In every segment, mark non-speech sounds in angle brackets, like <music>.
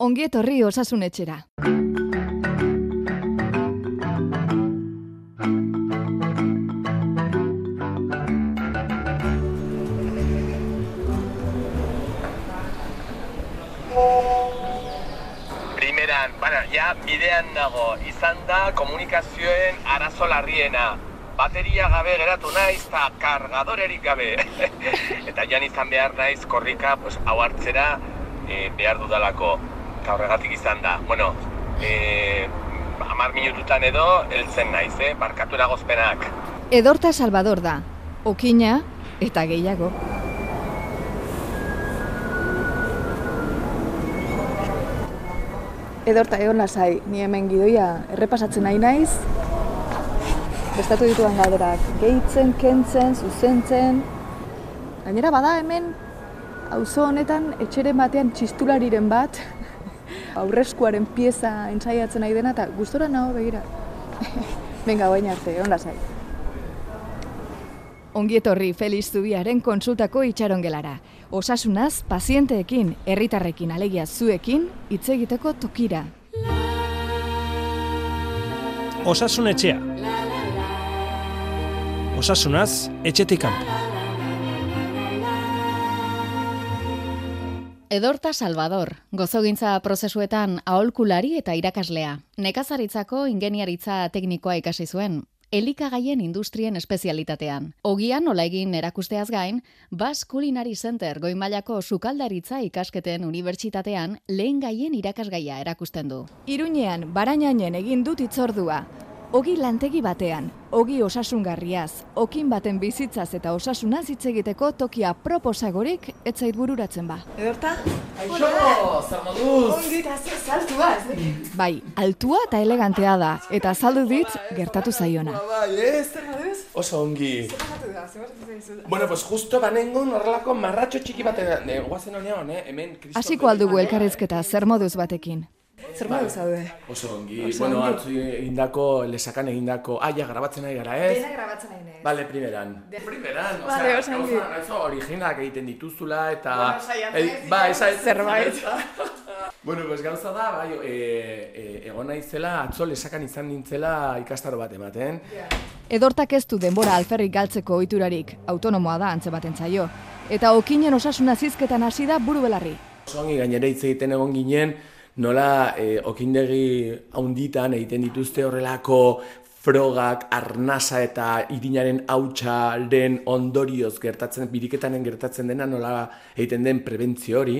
Ongi etorri osasun etxera. Primeran, bueno, ja bidean nago, izan da komunikazioen arazo larriena. Bateria gabe geratu naiz eta kargadorerik gabe. <laughs> eta jan izan behar naiz korrika pues, hau hartzera e, behar dudalako. Eta horregatik izan da. Bueno, e, amar minututan edo heltzen naiz, eh? barkatu eragozpenak. Edorta Salvador da. Okina eta gehiago. Edorta egon lasai, ni hemen gidoia errepasatzen nahi naiz. Bestatu ditudan galderak, gehitzen, kentzen, zuzentzen. Gainera bada hemen, auzo honetan etxeren batean txistulariren bat, aurreskuaren pieza entzaiatzen nahi dena, eta gustora nago begira. <laughs> Venga, baina arte, egon lasai. Ongi etorri Feliz Zubiaren konsultako itxarongelara. Osasunaz, pazienteekin, herritarrekin alegia zuekin, hitz egiteko tokira. Osasun etxea. Osasunaz, etxetik kanpo. Edorta Salvador, gozogintza prozesuetan aholkulari eta irakaslea. Nekazaritzako ingeniaritza teknikoa ikasi zuen, elikagaien industrien espezialitatean. Ogian nola egin erakusteaz gain, Bas Culinary Center goimailako sukaldaritza ikasketen unibertsitatean lehen gaien irakasgaia erakusten du. Iruñean, barainainen egin dut itzordua. Ogi lantegi batean, ogi osasungarriaz, okin baten bizitzaz eta osasunaz hitz egiteko tokia proposagorik etzait bururatzen ba. Edorta? Aixo, zer moduz? Ongi eta zer saltua, ez? Bai, altua eta elegantea da, eta azaldu dit gertatu zaiona. Bai, ez? Oso ongi. Bueno, pues justo banengon horrelako marratxo txiki batean, eh, guazen honean, eh, hemen... Kristo- Hasiko aldugu elkarrezketa zer moduz batekin. Zer modu zaude? Oso ongi, bueno, atzu egindako, lesakan egindako, ah, ja, grabatzen ari gara, ez? grabatzen nahi nez. Vale, primeran. Primeran, Vale, osea, oso ongi. gauza originalak egiten dituzula, eta... Bueno, ez Ba, esa ez zerbait. <laughs> bueno, pues gauza da, bai, e, e, egon naizela, atzo lesakan izan nintzela ikastaro bat ematen. Edortak ez du denbora alferrik galtzeko ohiturarik, autonomoa da antze baten zaio. Eta okinen osasuna zizketan hasi da buru belarri. Oso ongi gainera hitz egiten egon ginen, nola e, okindegi haunditan egiten dituzte horrelako frogak, arnasa eta irinaren hautsaren ondorioz gertatzen, biriketanen gertatzen dena nola egiten den prebentzio hori,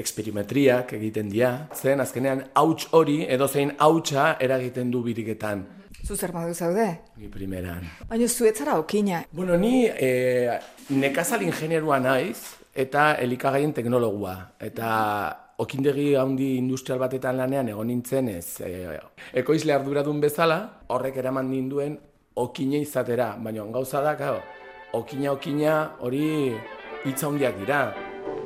eksperimetriak egiten dira, zen azkenean hauts hori edozein hautsa eragiten du biriketan. Zu zer modu zaude? Ni primeran. Baina zuetzara okina. Bueno, ni e, nekazal ingenieroa naiz eta elikagaien teknologua. Eta okindegi handi industrial batetan lanean egon nintzen ez e, ekoizle arduradun bezala, horrek eraman ninduen okine izatera. Baina gauza da, claro, okina okina hori hitza handiak dira.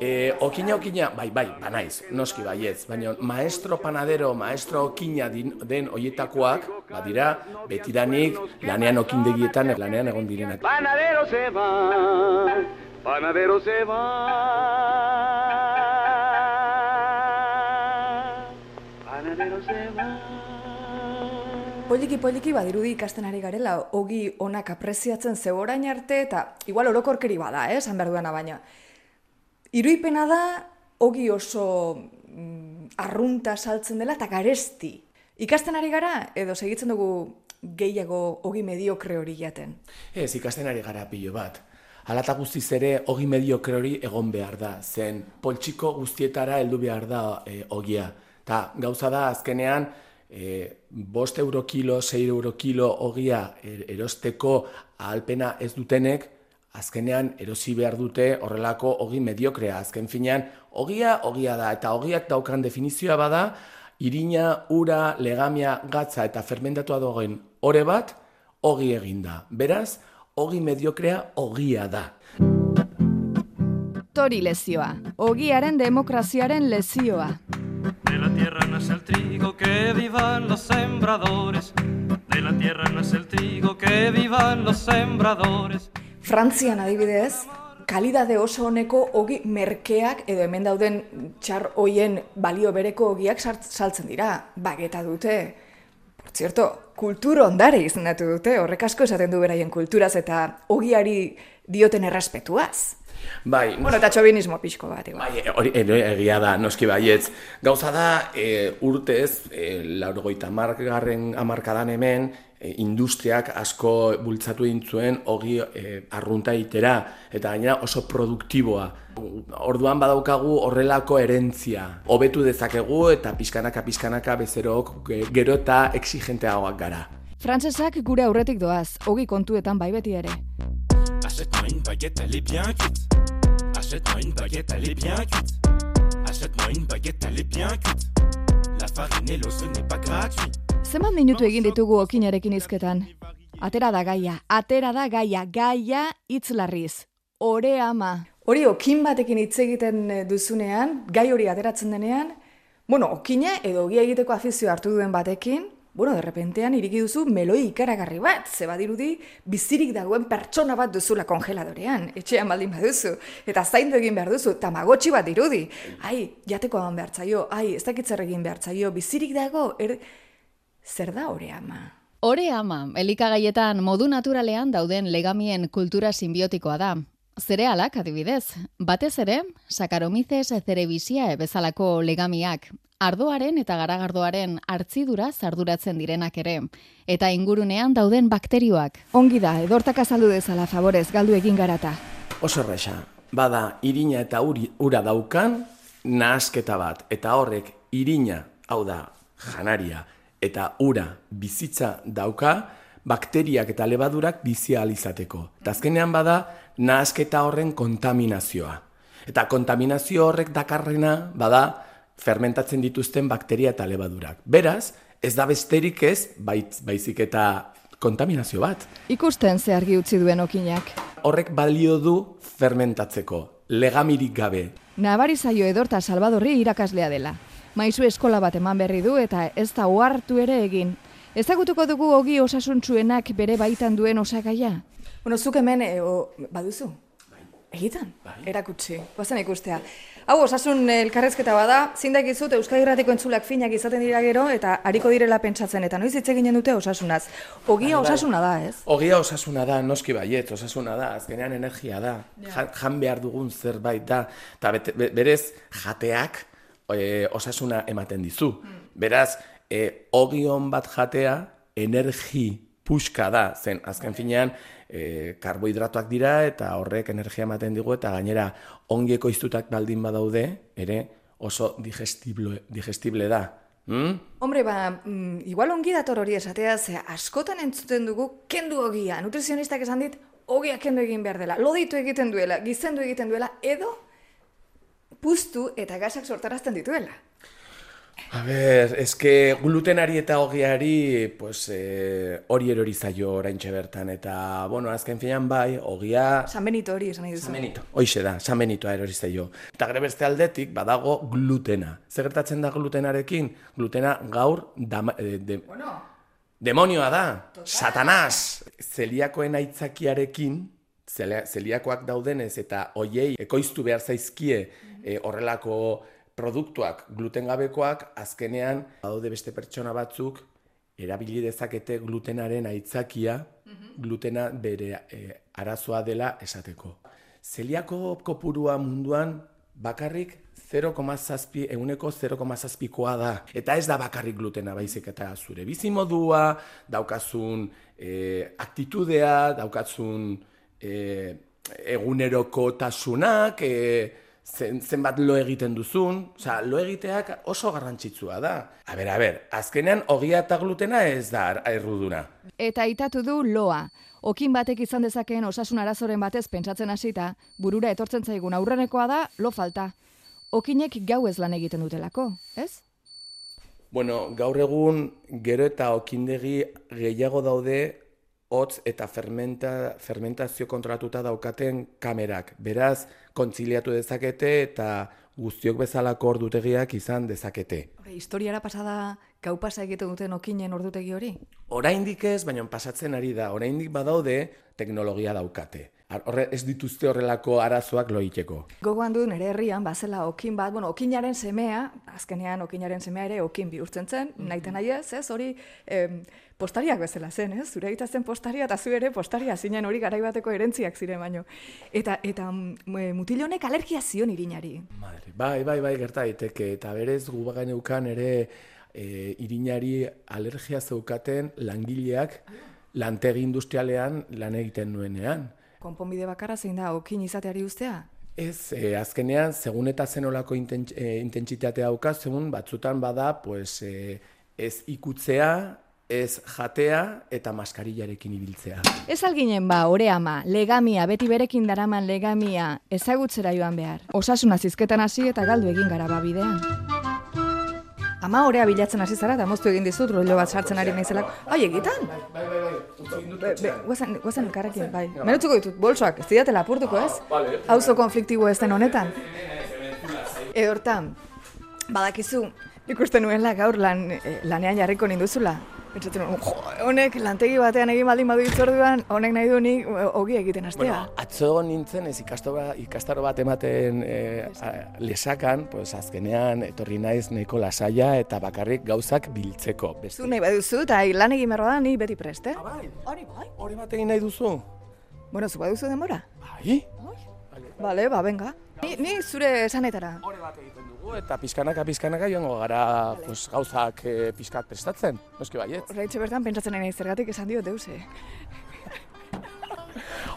E, okina okina, bai, bai, banaiz, noski baietz, baina maestro panadero, maestro okina din, den hoietakoak, badira, betidanik lanean okindegietan lanean egon direnak. Panadero se va, panadero se va, panadero se va. Poliki poliki badirudi ikasten ari garela ogi onak apreziatzen ze orain arte eta igual orokorkeri bada, eh, esan behar duena baina. Iruipena da ogi oso mm, arrunta saltzen dela eta garesti. Ikasten ari gara edo segitzen dugu gehiago ogi mediokre hori jaten. Ez, ikasten ari gara pilo bat. Alata guztiz ere, ogi mediokre hori egon behar da, zen poltsiko guztietara heldu behar da e, ogia. Ta gauza da, azkenean, e, bost euro kilo, sei euro kilo ogia er, erosteko ahalpena ez dutenek, azkenean erosi behar dute horrelako ogi mediokrea. Azken finean, ogia, ogia da, eta ogiak daukan definizioa bada, irina, ura, legamia, gatza eta fermentatua dagoen ore bat, ogi eginda. Beraz, ogi mediokrea ogia da. Tori lezioa, ogiaren demokraziaren lezioa. De la tierra nace el trigo, que vivan los sembradores. De la tierra nace el trigo, que vivan los sembradores. Frantzian adibidez, kalidade oso honeko ogi merkeak edo hemen dauden txar hoien balio bereko ogiak saltzen dira. Bageta dute. Por cierto, kultur ondare izendatu dute, horrek asko esaten du beraien kulturaz eta ogiari dioten errespetuaz. Bai, Bueno, eta txobinismo pixko bat, igual. Bai, hori ere egia da, noski baietz. Gauza da, e, urtez, e, laurgoita margarren amarkadan hemen, e, industriak asko bultzatu egin zuen hogi e, arrunta itera, eta gainera oso produktiboa. Orduan badaukagu horrelako erentzia. Hobetu dezakegu eta pizkanaka pizkanaka bezerok ge- gero eta exigenteagoak gara. Frantsesak gure aurretik doaz, ogi kontuetan bai beti ere. Achète-moi une baguette, elle est bien cuite. Achète-moi une baguette, elle est bien cuite. Achète-moi une baguette, elle est bien cuite. La farine et l'eau, ce n'est pas gratuit. Zenbat minutu egin ditugu okinarekin izketan? Atera da gaia, atera da gaia, gaia hitz larriz. Ore ama. Hori okin batekin hitz egiten eh, duzunean, gai hori ateratzen denean, bueno, okina edo ogia egiteko afizio hartu duen batekin, bueno, derrepentean iriki duzu meloi ikaragarri bat, ze badirudi bizirik dagoen pertsona bat duzula kongeladorean, etxean baldin baduzu, eta zaindu egin behar duzu, tamagotxi bat dirudi. Ai, jateko eman behar zaio, ai, ez dakit zer egin behar zaio, bizirik dago, er... zer da hori ama? Ore ama, elikagaietan modu naturalean dauden legamien kultura simbiotikoa da. Zerealak adibidez, batez ere, Saccharomyces cerevisiae bezalako legamiak, ardoaren eta garagardoaren hartzidura zarduratzen direnak ere, eta ingurunean dauden bakterioak. Ongi da, edortak azaldu dezala favorez, galdu egin garata. Oso erresa, bada irina eta uri, ura daukan nahasketa bat, eta horrek irina, hau da, janaria, eta ura bizitza dauka, bakteriak eta lebadurak bizia izateko. Eta azkenean bada, nahasketa horren kontaminazioa. Eta kontaminazio horrek dakarrena, bada, fermentatzen dituzten bakteria eta lebadurak. Beraz, ez da besterik ez, bait, baizik eta kontaminazio bat. Ikusten ze argi utzi duen okinak. Horrek balio du fermentatzeko, legamirik gabe. Nabari zaio edorta Salvadorri irakaslea dela. Maizu eskola bat eman berri du eta ez da ohartu ere egin. Ezagutuko dugu ogi osasuntsuenak bere baitan duen osagaia? Bueno, zuk hemen, e, o, baduzu? Egitan? Erakutsi, guazen ikustea. Hau, osasun elkarrezketa bada, zindak izut Euskadi Irratiko entzulak finak izaten dira gero, eta hariko direla pentsatzen, eta noiz hitz eginen dute osasunaz. Ogia osasuna da, ez? Ogia osasuna da, noski baiet, osasuna da, azkenean energia da, Ja- jan behar dugun zerbait da, bete- be- berez jateak e, osasuna ematen dizu. Beraz, e, ogion bat jatea energi puska da, zen azken finean e, karbohidratoak dira eta horrek energia ematen digu eta gainera ongi ekoiztutak baldin badaude, ere oso digestible, digestible da. Hmm? Hombre, ba, mm, igual ongi dator hori esatea, ze askotan entzuten dugu kendu ogia. Nutrizionistak esan dit, ogia kendu egin behar dela, loditu egiten duela, gizendu egiten duela, edo puztu eta gasak sortarazten dituela. A ber, eske glutenari eta ogiari, pues, eh, hori erori zaio oraintxe bertan, eta, bueno, azken finean bai, ogia... San Benito hori esan nahi duzu. San Benito. Hoixe da, San Benitoa erori zaio. Eta gure beste aldetik, badago glutena. Zer gertatzen da glutenarekin? Glutena gaur dama, eh, de, demonioa da, satanaz! Zeliakoen aitzakiarekin, zeliakoak daudenez eta hoiei ekoiztu behar zaizkie eh, horrelako produktuak glutengabekoak azkenean badaude beste pertsona batzuk erabili dezakete glutenaren aitzakia glutena bere eh, arazoa dela esateko. Zeliako kopurua munduan bakarrik 0,7 euneko 0,7koa da. Eta ez da bakarrik glutena baizik eta zure bizimodua, daukazun eh, aktitudea, daukazun eh, eguneroko tasunak, eh, zen, zenbat lo egiten duzun, osea, lo egiteak oso garrantzitsua da. A ber, a ber, azkenean ogia eta glutena ez da erruduna. Eta itatu du loa. Okin batek izan dezakeen osasun arazoren batez pentsatzen hasita, burura etortzen zaigun aurrenekoa da lo falta. Okinek gau ez lan egiten dutelako, ez? Bueno, gaur egun gero eta okindegi gehiago daude hotz eta fermenta, fermentazio kontrolatuta daukaten kamerak. Beraz, kontziliatu dezakete eta guztiok bezalako ordutegiak izan dezakete. Hore, historiara pasada gau pasa egiten duten okinen ordutegi hori? Oraindik ez, baina pasatzen ari da. Oraindik badaude teknologia daukate. Horre, ez dituzte horrelako arazoak loiteko. Gogoan du nere herrian bazela okin bat, bueno, okinaren semea, azkenean okinaren semea ere okin bihurtzen zen, naite nahi ez, ez, hori em, postariak bezala zen, ez? Zure egita zen postaria eta zu ere postaria zinen hori garaibateko erentziak ziren baino. Eta eta mm, mutil honek alergia zion irinari. Madre, bai, bai, bai, gerta daiteke. Eta berez gu geneukan ere e, irinari alergia zeukaten langileak lantegi industrialean lan egiten nuenean. Konponbide bakarra zein da okin izateari ustea? Ez, e, azkenean, segun eta zenolako intents, e, intentsitatea dauka, segun batzutan bada, pues, e, ez ikutzea, ez jatea eta maskarillarekin ibiltzea. Ez alginen ba, ore ama, legamia, beti berekin daraman legamia, ezagutzera joan behar. Osasuna zizketan hasi eta galdu egin gara ba bidean. Ama orea bilatzen hasi zara, eta moztu egin dizut, rollo bat sartzen ari naizelako. Ai, egitan? Bai, bai, bai, be, guazen, guazen elkarrekin, bai. Menutzuko ditut, bolsoak, ez didatela apurtuko ez? Vale. Auzo konfliktibo ez den honetan. Edortan, badakizu, ikusten nuela gaur lan, eh, lanean jarriko ninduzula. Pentsatzen honek lantegi batean egin baldin badu itzorduan, honek nahi du nik ogi egiten hastea. Bueno, atzo nintzen ez ikastaro, ikastaro bat ematen e, a, lesakan, pues azkenean etorri naiz nahiko lasaia eta bakarrik gauzak biltzeko. Beste. Zu nahi baduzu, eta lan egin behar da, ni beti prest, eh? bai, Hori bai. hori bat egin nahi duzu? Bueno, zu baduzu denbora? Bai? Bale, ba, venga. Ni, ni zure esanetara. Hori bat egiten eta pizkanaka pizkanaka joango gara pues, gauzak e, pizkat prestatzen. Noski baiet. Horreitxe bertan pentsatzen nahi naiz zergatik esan diot deuse. <laughs>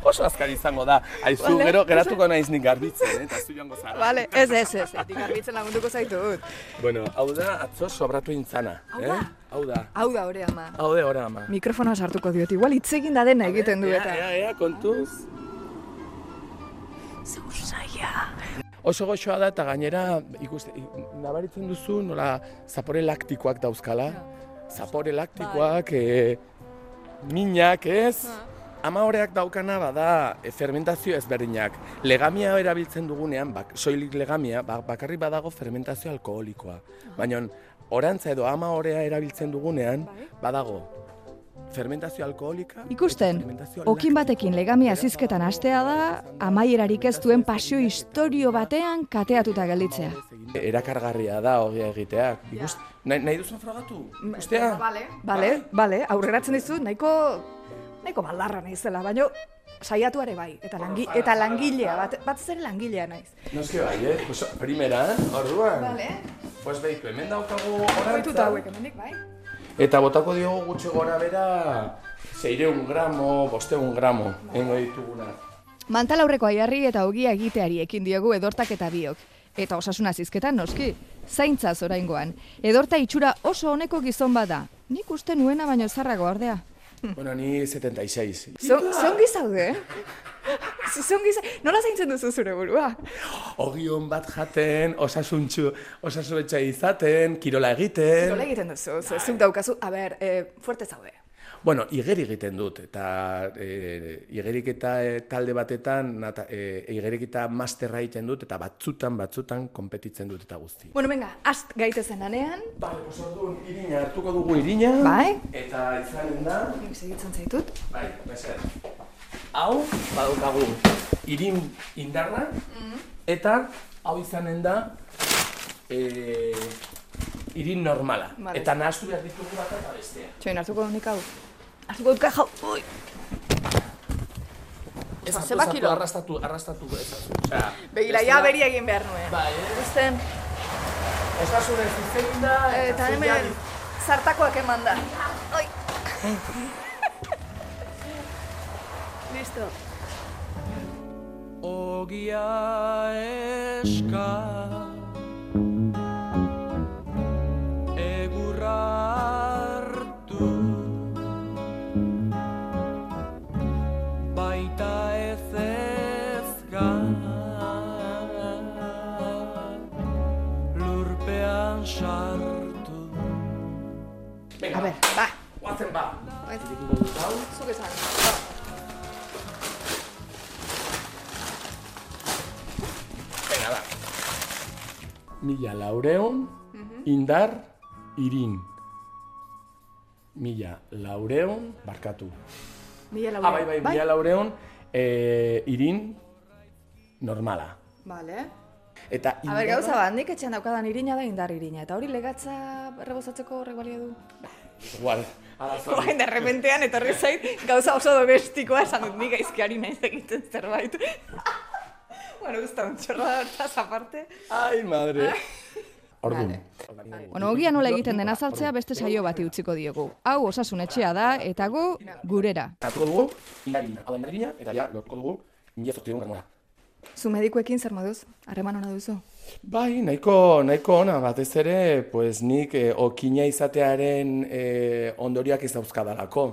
Oso azkar izango da. Aizu, Vale. gero geratuko naiz nik garbitzen, eh, eta zu joango zara. Bale, ez, ez, ez, ez, garbitzen lagunduko zaitut. Bueno, hau da atzo sobratu intzana. Hau eh? da? Hau da. Hau da, hore ama. Hau da, ora ama. Mikrofonoa sartuko diot, igual hitz egin da dena egiten du eta. Ea, ea, kontuz. Oso goxoa da eta gainera ikuste, nabaritzen duzu nola zapore laktikoak dauzkala. Zapore laktikoak, e, minak, ez? Ama horeak daukana bada e, fermentazio ezberdinak. Legamia erabiltzen dugunean, bak, soilik legamia, ba, bakarrik badago fermentazio alkoholikoa. Baina orantza edo ama horea erabiltzen dugunean, badago fermentazio alkoholika. Ikusten, fermentazio okin batekin legamia zizketan hastea da, amaierarik ez duen pasio historio batean kateatuta gelditzea. Erakargarria da hogia egitea. Ikust, nahi, nahi duzun frogatu? Ikustea? Bale, bale, bale, aurreratzen dizut, nahiko, nahiko baldarra naizela, baino saiatu ere bai, eta, langi, eta langilea, bat, bat ere langilea naiz. Noski bai, eh? Pues, primeran, orduan. Bale, Pues behitu, hemen daukagu Baituta orantza. hauek hemendik, bai? Eta botako diogu gutxi gora bera, zeireun gramo, bosteun gramo, engo dituguna. Mantal aurreko aiarri eta ogia egiteari ekin diogu edortak eta biok. Eta osasuna zizketan noski, zaintzaz oraingoan. Edorta itxura oso honeko gizon bada. Nik uste nuena baino zarrago ordea. Bueno, ni 76. Zon, zongi zaude? Z- <laughs> Zongi zaude? Nola zaintzen duzu zure burua? Ogion bat jaten, osasuntxu, osasuntxa izaten, kirola egiten. Nola egiten duzu? Zu- Zuk daukazu, a ber, eh, fuerte zaude. Bueno, igeri egiten dut, eta e, igeriketa e, talde batetan, nata, e, igeriketa masterra egiten dut, eta batzutan, batzutan, kompetitzen dut eta guzti. Bueno, venga, ast gaitezen lanean. Bale, pues orduan, irina hartuko dugu irina. Bai. Eta izanen da, segitzen zaitut. bai, meser. Hau, badaukagu, irin indarra, eta hau izanen da, e, irin normala. Vale. Eta nahastu behar ditugu bat eta bestea. Txoin, hartuko nik hau. Hartuko dut kajau. Ui. Ez hartu, ez hartu, kilo? arrastatu, arrastatu, ez hartu. Osea, Begira, ez ja beri egin behar nuen. Bai, eh? Ikusten, Osasunez izen da, eta hemen zartakoak eman da. Oi. Listo. Ogia eska Egurra hartu Baita ez ezka Lurpean sartu ba, irekiko dut hau. Zuk esan. Venga, Mila laureun, indar, irin. Mila laureun, barkatu. Mila Ah, bai, bai, mila laureun, eh, irin, normala. Vale. Eta A ber, indarra- gauza bat, nik etxean daukadan irina da indar irina. Eta hori legatza rebozatzeko horrek balio du. Igual, arazo. Orain de repentean etorri zait gauza oso domestikoa esan dut nik gaizkiari naiz egiten zerbait. <laughs> bueno, gusta un chorro hortaz aparte. Ai, madre. <laughs> Orduan. Bueno, ogia nola egiten den azaltzea beste saio bati utziko diogu. Hau osasun etxea da eta gu gurera. Hartuko dugu, indarina, hau da indarina, eta ja, lortuko dugu, mila zortzion gramora. Zu medikuekin zer moduz? Harreman ona duzu? Bai, nahiko, nahiko ona, batez ere, pues nik eh, okina izatearen eh, ondoriak ez dauzkadalako.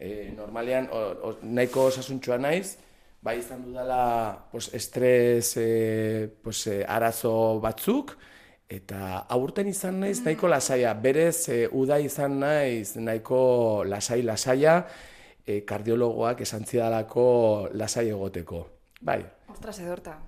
Eh, normalean, o, o, nahiko osasuntxua naiz, bai izan dudala pues, estres eh, pues, eh, arazo batzuk, eta aurten izan naiz nahiko lasaia, berez eh, uda izan naiz nahiko lasai-lasaia, eh, kardiologoak esan zidalako lasai egoteko. Bai, Ostras, edorta.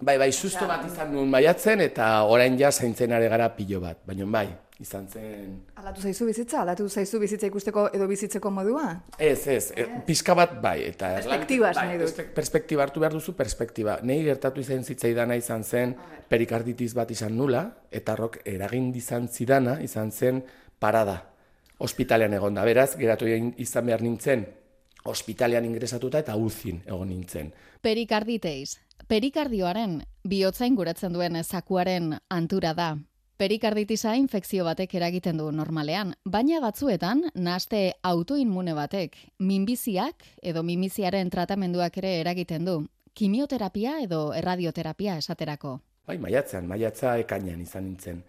Bai, bai, susto bat izan nuen maiatzen eta orain ja zaintzen gara pilo bat. Baina bai, izan zen... Aldatu zaizu bizitza? Aldatu zaizu bizitza ikusteko edo bizitzeko modua? Ez, ez, e, pizka bat bai. Eta Perspektiba esan bai, nahi dut. perspe- Perspektiba hartu behar duzu, perspektiba. Nei gertatu izan zitzaidana izan zen perikarditis bat izan nula, eta rok eragin izan zidana izan zen parada. Ospitalean egon da, beraz, geratu izan behar nintzen, ospitalean ingresatuta eta uzin egon nintzen. Perikarditeiz. Perikardioaren bihotza inguratzen duen zakuaren antura da. Perikarditisa infekzio batek eragiten du normalean, baina batzuetan nahaste autoinmune batek minbiziak edo minbiziaren tratamenduak ere eragiten du. Kimioterapia edo erradioterapia esaterako. Bai, maiatzean, maiatza ekainean izan nintzen.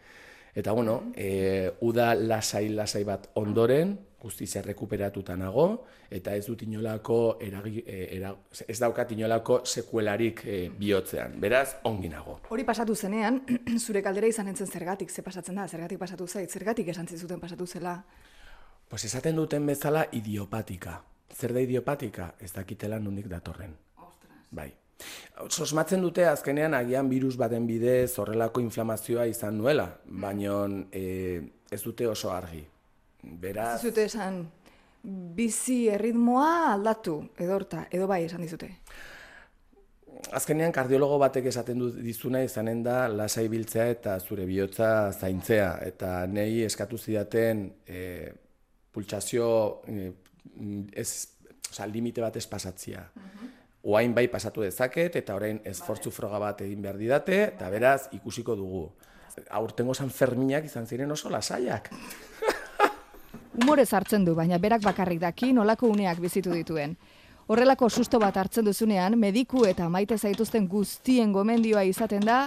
Eta bueno, e, uda lasai-lasai bat ondoren, guztiz errekuperatuta nago, eta ez dut inolako, eragi, e, era, ez daukat inolako sekuelarik e, bihotzean. Beraz, ongi nago. Hori pasatu zenean, <clears throat> zure kaldera izan entzen zergatik, ze pasatzen da, zergatik pasatu zait, zergatik esan zizuten pasatu zela. Pues esaten duten bezala idiopatika. Zer da idiopatika? Ez dakitela nondik datorren. Bai. Sosmatzen dute azkenean agian virus baten bidez horrelako inflamazioa izan nuela, baino e, ez dute oso argi. Beraz, Zizute esan, bizi erritmoa aldatu, edorta, edo bai esan dizute. azkenean kardiologo batek esaten du dizuna izanen da lasai biltzea eta zure bihotza zaintzea. Eta nei eskatu zidaten e, pultsazio e, ez, oza, limite bat ez pasatzia. Oain bai pasatu dezaket eta orain esfortzu froga bat egin behar didate eta beraz ikusiko dugu. Aurtengo San Ferminak izan ziren oso lasaiak. <laughs> Humorez hartzen du, baina berak bakarrik daki nolako uneak bizitu dituen. Horrelako susto bat hartzen duzunean, mediku eta maite zaituzten guztien gomendioa izaten da,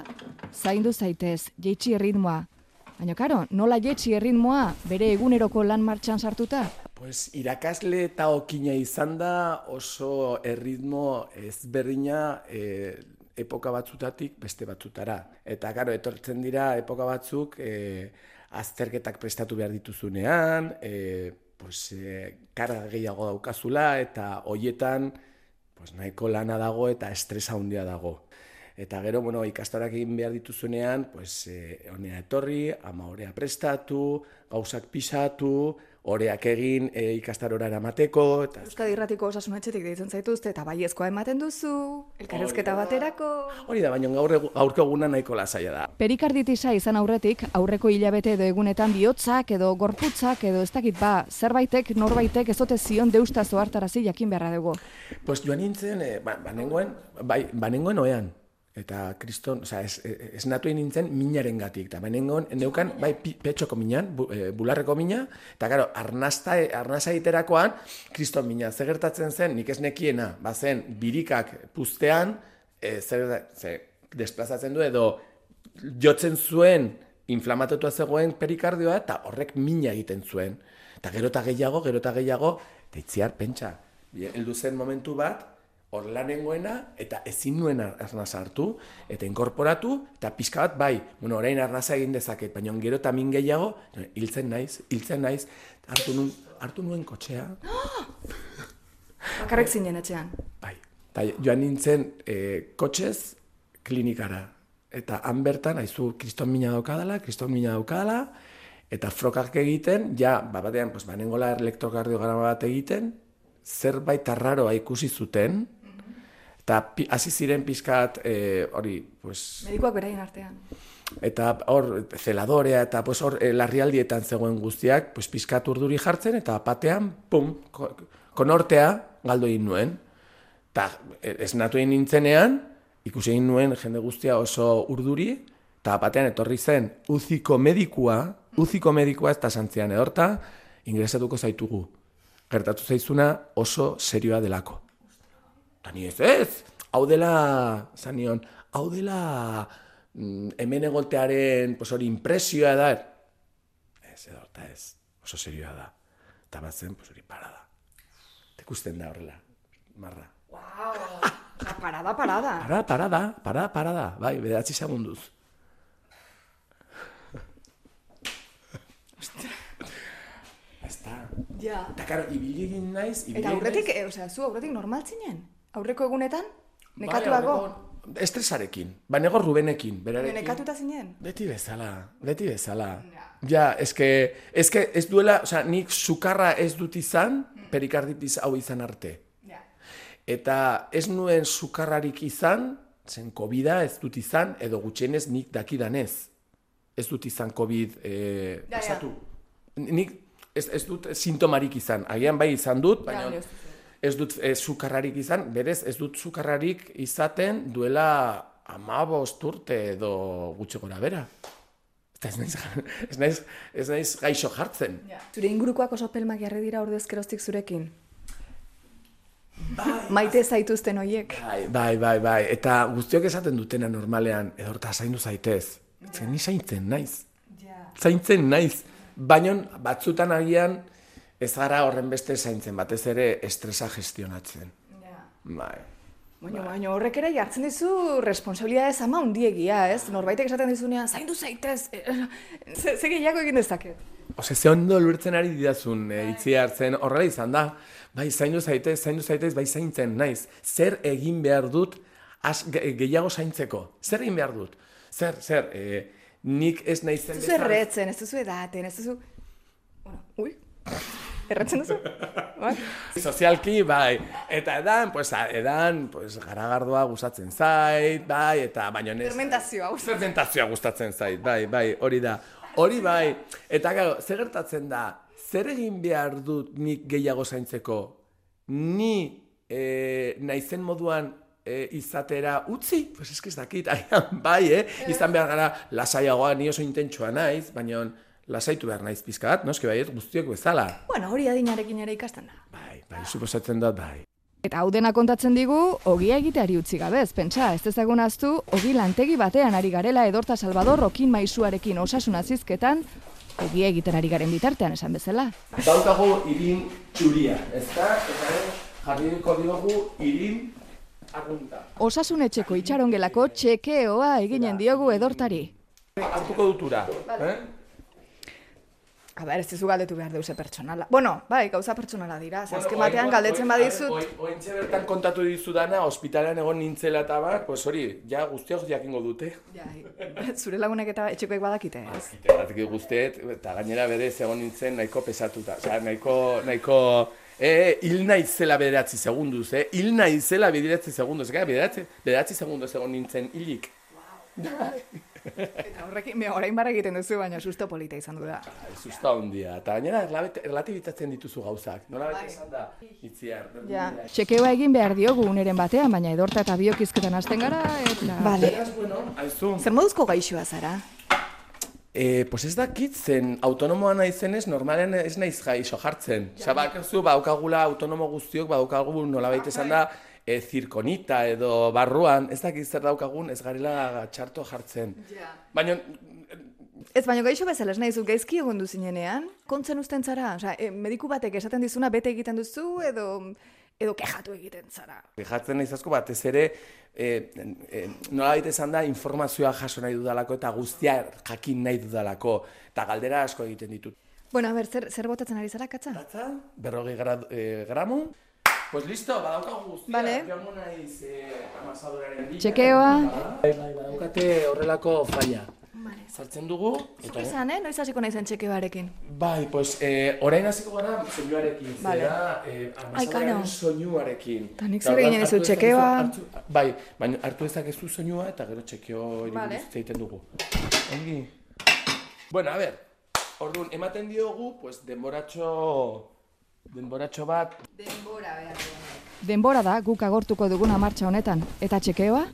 zaindu zaitez, jeitsi erritmoa. Baina karo, nola jeitsi erritmoa bere eguneroko lan martxan sartuta? Pues irakasle eta okina izan da oso erritmo ezberdina e, epoka batzutatik beste batzutara. Eta karo, etortzen dira epoka batzuk e, azterketak prestatu behar dituzunean, e, pues, e, karga gehiago daukazula eta hoietan pues, nahiko lana dago eta estresa handia dago. Eta gero, bueno, ikastaroak egin behar dituzunean, pues, e, honea etorri, ama prestatu, gauzak pisatu, oreak egin e, ikastarora eramateko, eta Euskadi Irratiko osasun etxetik deitzen zaituzte eta baiezkoa ematen duzu, elkarrezketa baterako. hori da, baina gaur gaurko eguna nahiko lasaia da. Perikarditisa izan aurretik, aurreko hilabete edo egunetan bihotzak edo gorputzak edo ez dakit ba, zerbaitek norbaitek ezote zion deusta zoartarazi jakin beharra dugu. Pues joan nintzen, e, ba, banengoen, bai, banengoen oean. Eta kriston, oza, es, e, esnatu egin nintzen minaren gatik. Eta banengoen, neukan, bai, petxoko minan, bu, e, bularreko mina, eta gero, arnasta, arnasa egiterakoan, kriston mina. Zer gertatzen zen, nik ez nekiena, bazen, birikak puztean, e, zer, ze, desplazatzen du edo jotzen zuen inflamatutua zegoen perikardioa eta horrek mina egiten zuen. Eta gero eta gehiago, gero eta gehiago, eta itziar pentsa. Heldu zen momentu bat, hor lanengoena, eta ezin nuen arnasa hartu, eta inkorporatu, eta pixka bat bai, bueno, orain arnasa egin dezaket, baina gero eta min gehiago, hiltzen naiz, hiltzen naiz, hartu nuen, hartu nuen kotxea, <gasps> Bakarrik zinen etxean. bai, eta joan nintzen e, kotxez klinikara, eta han bertan, haizu, kriston mina daukadala, kriston mina daukadala, eta frokak egiten, ja, ba, batean, pues, banengola elektrokardiograma bat egiten, zerbait arraroa ikusi zuten, eta hasi ziren pizkat, e, hori, pues, Medikoak beraien artean. eta hor zeladorea eta pues hor eh, larrialdietan zegoen guztiak, pues pizkat urduri jartzen eta batean pum ko- konortea galdu egin nuen. Ta eh, esnatu egin nintzenean ikusi egin nuen jende guztia oso urduri eta batean etorri zen uziko medikua, uziko medikua ez da santzian edorta, ingresatuko zaitugu. Gertatu zaizuna oso serioa delako. Eta ni ez ez, hau dela, zanion, hau dela mm, hemen egoltearen, pues hori, impresioa da. Ez, edo, eta ez, oso serioa da. Eta bat zen, pues hori, parada. Eta ikusten da horrela, marra. Osa, parada, parada. Parada, parada, parada, parada, bai, bederatzi segunduz. Está. Ja. Eta, karo, ibili egin naiz, ibili Eta egin aurretik, naiz- e, osea, zu aurretik normal zinen? Aurreko egunetan? Bai, Nekatuago? aurreko- Estresarekin, banego Rubenekin, berarekin. Nekatuta zinen? Beti bezala, beti bezala. Ja, eske, eske ez duela, osea, nik sukarra ez dut izan, perikarditis hau izan arte. Eta ez nuen sukarrarik izan, zen covid ez dut izan, edo gutxienez nik dakidanez. Ez dut izan COVID eh, Ja, ja. pasatu. Nik ez, ez dut sintomarik izan. Agian bai izan dut, baina ni ez ez dut eh, sukarrarik izan, berez ez dut sukarrarik izaten duela amabost urte edo gutxi gora bera. Eta ez naiz, <laughs> ez naiz, ez naiz gaixo jartzen. Zure ingurukoak oso pelmak jarri dira ordu ezkeroztik zurekin? Maite zaituzten hoiek. Bai, bai, bai, bai. Eta guztiok esaten dutena normalean, edorta zaindu zaitez. Zen ni zaintzen naiz. Zaintzen naiz. Baina batzutan agian ez gara horren beste zaintzen, batez ere estresa gestionatzen. Bai. Baina, baina horrek ere jartzen dizu responsabilidades ama hundiegia, ez? Norbaitek esaten dizunean, zaindu zaitez, eh, <laughs> ze, ze gehiago egin dezaket. Ose, ze ondo lurtzen ari didazun e, itzi hartzen, horrela izan da. Bai, zaindu zaitez, zaindu zaitez, bai zaintzen naiz. Zer egin behar dut az, ge- gehiago zaintzeko? Zer egin behar dut? Zer, zer, e, nik ez naizen Ez duzu erretzen, ez duzu edaten, ez duzu... Bueno, ui, erretzen duzu? <laughs> Bai? Sozialki, bai. Eta edan, pues, edan, pues, garagardoa gustatzen zait, bai, eta baino ez... Fermentazioa, hau. Fermentazioa gustatzen zait, bai, bai, hori da. Hori bai. Eta gero, zer gertatzen da, zer egin behar dut nik gehiago zaintzeko? Ni e, naizen moduan e, izatera utzi? Pues eski ez dakit, <laughs> bai, eh? Izan behar gara lasaiagoa, ni oso intentsua naiz, baina lasaitu behar naiz pizka bat, noski baiet guztiok bezala. Bueno, hori adinarekin ere ikasten da. Bai, bai, suposatzen dut, bai. Eta hau dena kontatzen digu, ogia egiteari utzi gabe, ez pentsa, ez dezagun aztu, ogi lantegi batean ari garela edorta Salvador okin maisuarekin osasun azizketan, ogia egiten ari garen bitartean esan bezala. Daukagu irin txuria, ez da? Eta eh, jarriko diogu irin agunta. Osasun etxeko itxarongelako txekeoa eginen diogu edortari. Hartuko dutura, eh? A ber, ez dizu galdetu behar deuse pertsonala. Bueno, bai, gauza pertsonala dira, ze azken batean galdetzen badizut. Ointxe bertan kontatu dizudana, ospitalean egon nintzela eta bar, pues hori, ja guztiok jakingo dute. Jai, <laughs> zure lagunek eta etxekoek badakite, ez? Batik guztiet, eta gainera berez egon nintzen nahiko pesatuta. Osea, nahiko, nahiko, e, hil naizela bederatzi segunduz, eh? Hil naizela bederatzi segunduz, gara, bederatzi, bederatzi segunduz egon nintzen hilik. Eta horrekin, me orain barra egiten duzu, baina susto polita izan du da. Zusta hondia, eta gainera erlatibitatzen dituzu gauzak. Nola baita esan da, itziar. Ja. Txekeoa egin behar diogu uneren batean, baina edorta eta biokizketan hasten gara, eta... Vale. bueno, aizu. Zer moduzko gaixoa zara? E, pues ez dakit zen autonomoa naizenez, normalen ez naiz gaixo jartzen. Osa, bakazu, baukagula autonomo guztiok, baukagu nolabait esan da, e, zirkonita edo barruan, ez dakit zer daukagun, ez garela txarto jartzen. Baina, Ez baino gaixo bezala, ez nahi zu gaizki egon du zinenean, kontzen usten zara? Osea, e, mediku batek esaten dizuna bete egiten duzu, edo edo kejatu egiten zara. Fijatzen naiz asko batez ere, e, e, nola baita esan da, informazioa jaso nahi dudalako eta guztia jakin nahi dudalako. Eta galdera asko egiten ditut. Bueno, a ber, zer, zer botatzen ari zara, katza? Katza, berrogei grad, e, gramo. Pues listo, badaukagu guztia. Vale. Joango naiz e, amasadoraren bila. Txekeoa. Bai, bai, badaukate horrelako falla. Sartzen dugu. Zuk esan, eh? Noiz hasiko naizen txekeoarekin. Bai, pues, eh, orain hasiko gara soinuarekin, Vale. zera, eh, karo. soinuarekin. Ta nik Eta zer dizu, dezakezu- txekeoa? Bai, baina hartu dezakezu soinua eta gero txekeo Vale. vale. egiten dugu. Ongi. Bueno, a ver, orduan, ematen diogu, pues, denboratxo, denboratxo bat, Denbora behar Denbora da guk agortuko duguna martxa honetan. Eta txekeoa?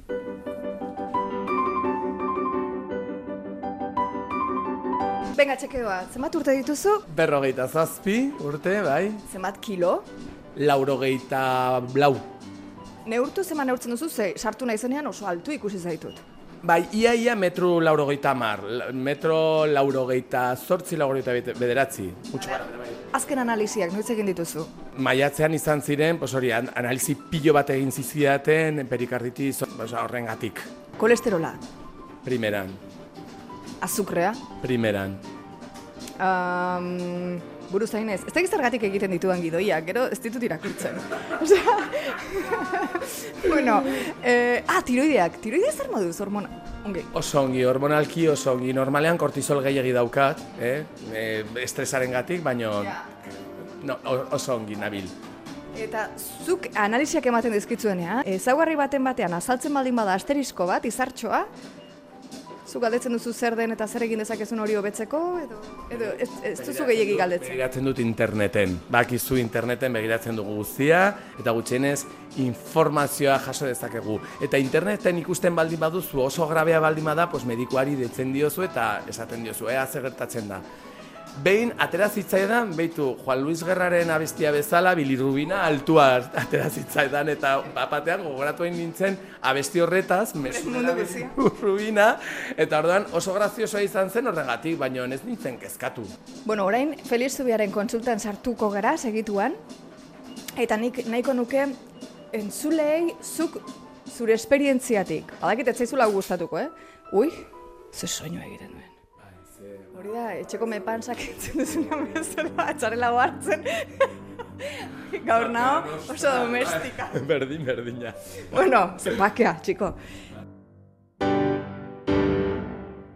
Venga, txekeoa, zenbat urte dituzu? berrogeita zazpi urte, bai, Zenbat kilo? laurogeita blau. Neurtu zeman neurtzen duzu, ze sartu naizenean oso altu ikusi zaitut. Bai, ia ia metro laurogeita mar, metro laurogeita zortzi laurogeita bederatzi. Gutxo gara, bai. Azken analiziak, noiz egin dituzu? Maiatzean izan ziren, pues hori, an- analizi pilo bat egin zizidaten, perikarditis, pues, horrengatik. Kolesterola, Primeran, azukrea, primeran. um, buru zainez. Ez da zergatik egiten ditudan gidoiak, gero ez ditut irakurtzen. <laughs> Osea, <laughs> bueno, eh, ah, tiroideak, tiroidea zer moduz hormona? Ongi. Oso ongi, hormonalki oso ongi. Normalean kortisol gehiagi daukat, eh? E, estresaren gatik, baino no, oso ongi nabil. Eta zuk analiziak ematen dizkitzuenean, ezaugarri baten batean azaltzen baldin bada asterisko bat, izartxoa, zuk galdetzen duzu zer den eta zer egin dezakezun hori hobetzeko, edo, edo ez, ez duzu gehiegi galdetzen. Begiratzen dut interneten. Bakizu interneten begiratzen dugu guztia, eta gutxienez informazioa jaso dezakegu. Eta interneten ikusten baldin baduzu oso grabea baldin bada, pues medikuari detzen diozu eta esaten diozu, ea zer gertatzen da. Behin, atera zitzaidan, beitu, Juan Luis Gerraren abestia bezala, bilirrubina altua atera zitzaidan, eta bapatean gogoratu egin nintzen abesti horretaz, mesura bilirrubina, eta orduan oso graziosoa izan zen horregatik, baina ez nintzen kezkatu. Bueno, orain Feliz Zubiaren kontsultan sartuko gara segituan, eta nik nahiko nuke entzulei zuk zure esperientziatik. Badakit ez zaizula gustatuko, eh? Ui, ze soinu egiten duen. Hori da, etxeko mepansak <laughs> entzun duzunean bezala, etxarela hartzen. <laughs> Gaur nao, oso domestika. Berdin, berdina. Bueno, zenbakea, txiko.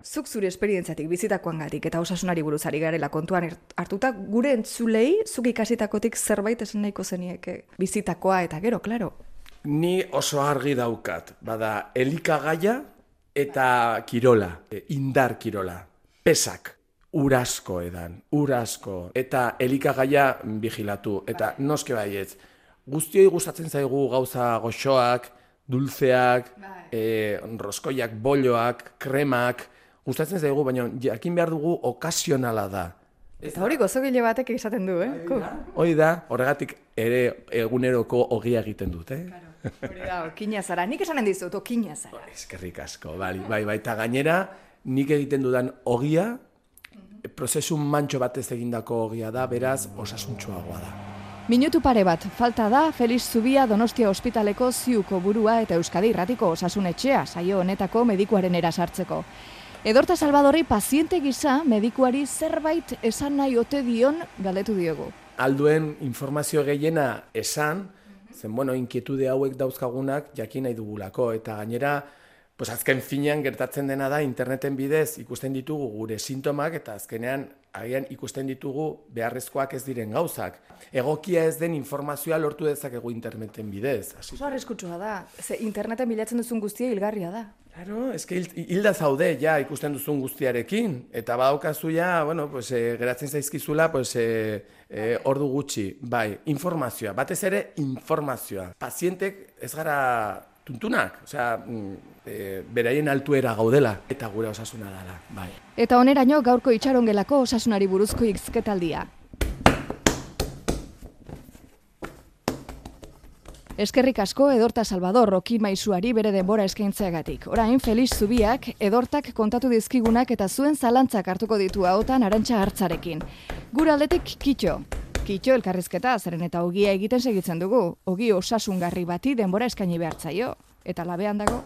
Zuk zure esperientziatik bizitakoangatik eta osasunari buruz ari garela kontuan hartuta, gure entzulei zuk ikasitakotik zerbait esan nahiko zenieke bizitakoa eta gero, klaro. Ni oso argi daukat, bada elikagaia eta kirola, e, indar kirola, pesak, urasko edan, urasko, eta elikagaia vigilatu, eta noske baietz, guztioi gustatzen zaigu gauza goxoak, dulzeak, e, roskoiak, bolloak, kremak, gustatzen zaigu, baina jakin behar dugu okasionala da. Eta hori gozogile batek esaten du, eh? Hoi da, horregatik ere eguneroko ogia egiten dut, eh? Hori da, okina zara. Nik esanen dizut, okina zara. Eskerrik asko, bai, bai, bai, eta gainera, nik egiten dudan ogia, prozesu mantxo batez egindako ogia da, beraz, osasuntxoagoa da. Minutu pare bat, falta da Felix Zubia Donostia Ospitaleko ziuko burua eta Euskadi Irratiko osasunetxea saio honetako medikuaren erasartzeko. Edorta Salvadori paziente gisa medikuari zerbait esan nahi ote dion galdetu diogu. Alduen informazio gehiena esan, zen, bueno, inkietude hauek dauzkagunak jakin nahi dugulako, eta gainera, pues azken finean gertatzen dena da interneten bidez ikusten ditugu gure sintomak eta azkenean agian ikusten ditugu beharrezkoak ez diren gauzak. Egokia ez den informazioa lortu dezakegu interneten bidez. Hasi Oso arriskutsua da. Ze interneten bilatzen duzun guztia hilgarria da. Claro, eske hil- hilda zaude ja ikusten duzun guztiarekin eta badaukazu ja, bueno, pues eh, geratzen zaizkizula, pues eh, eh, ordu gutxi, bai, informazioa, batez ere informazioa. Pazientek ez gara tuntunak, osea, eh, beraien altuera gaudela eta gure osasuna dela, bai. Eta oneraino gaurko itxarongelako osasunari buruzko izketaldia. Eskerrik asko Edorta Salvador Roki Maisuari bere denbora eskaintzeagatik. Orain Felix Zubiak Edortak kontatu dizkigunak eta zuen zalantzak hartuko ditu ahotan arantxa hartzarekin. Gure aldetik kitxo. Kitxo elkarrizketa, zeren eta ogia egiten segitzen dugu. Ogi osasungarri bati denbora eskaini behar zaio. Eta labean dago.